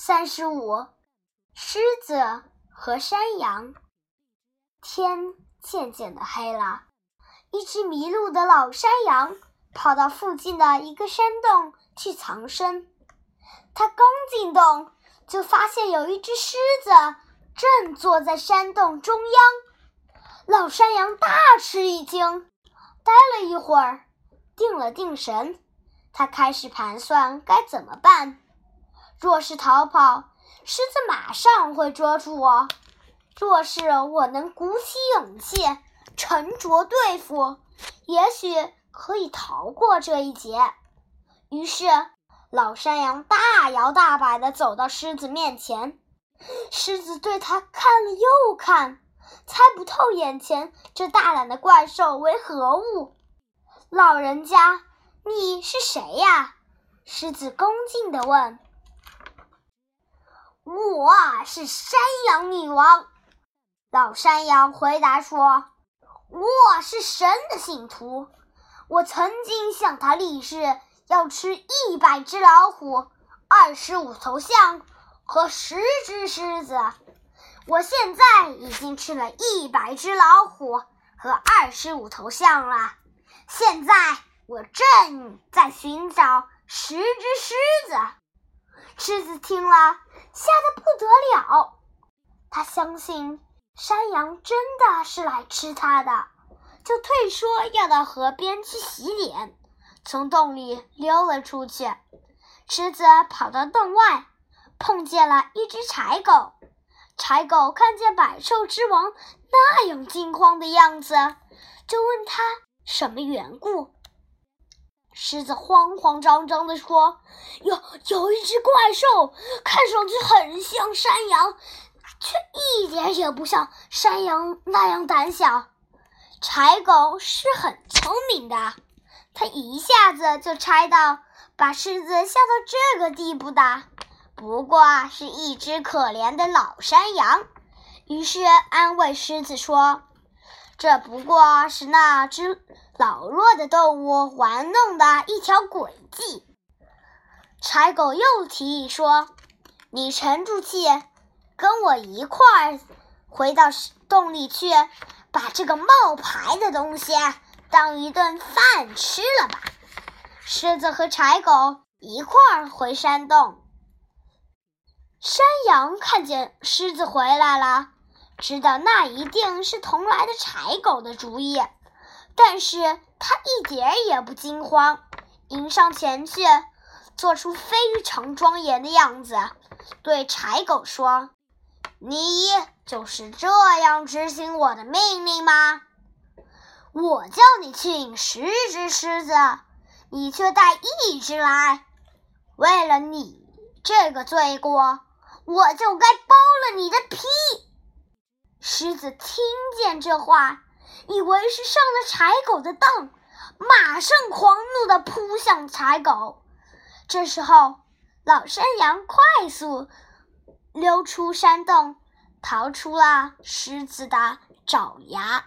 三十五，狮子和山羊。天渐渐的黑了，一只迷路的老山羊跑到附近的一个山洞去藏身。它刚进洞，就发现有一只狮子正坐在山洞中央。老山羊大吃一惊，呆了一会儿，定了定神，他开始盘算该怎么办。若是逃跑，狮子马上会捉住我；若是我能鼓起勇气，沉着对付，也许可以逃过这一劫。于是，老山羊大摇大摆地走到狮子面前。狮子对他看了又看，猜不透眼前这大胆的怪兽为何物。老人家，你是谁呀？狮子恭敬地问。我是山羊女王，老山羊回答说：“我是神的信徒，我曾经向他立誓，要吃一百只老虎、二十五头象和十只狮子。我现在已经吃了一百只老虎和二十五头象了，现在我正在寻找十只狮子。”狮子听了，吓得不得了。他相信山羊真的是来吃它的，就退缩，要到河边去洗脸，从洞里溜了出去。狮子跑到洞外，碰见了一只柴狗。柴狗看见百兽之王那样惊慌的样子，就问他什么缘故。狮子慌慌张张地说：“有有一只怪兽，看上去很像山羊，却一点也不像山羊那样胆小。柴狗是很聪明的，它一下子就猜到把狮子吓到这个地步的，不过是一只可怜的老山羊。于是安慰狮子说。”这不过是那只老弱的动物玩弄的一条诡计。柴狗又提议说：“你沉住气，跟我一块儿回到洞里去，把这个冒牌的东西当一顿饭吃了吧。”狮子和柴狗一块儿回山洞。山羊看见狮子回来了。知道那一定是同来的柴狗的主意，但是他一点也不惊慌，迎上前去，做出非常庄严的样子，对柴狗说：“你就是这样执行我的命令吗？我叫你去引十只狮子，你却带一只来，为了你这个罪过，我就该剥了你的皮。”狮子听见这话，以为是上了柴狗的当，马上狂怒地扑向柴狗。这时候，老山羊快速溜出山洞，逃出了狮子的爪牙。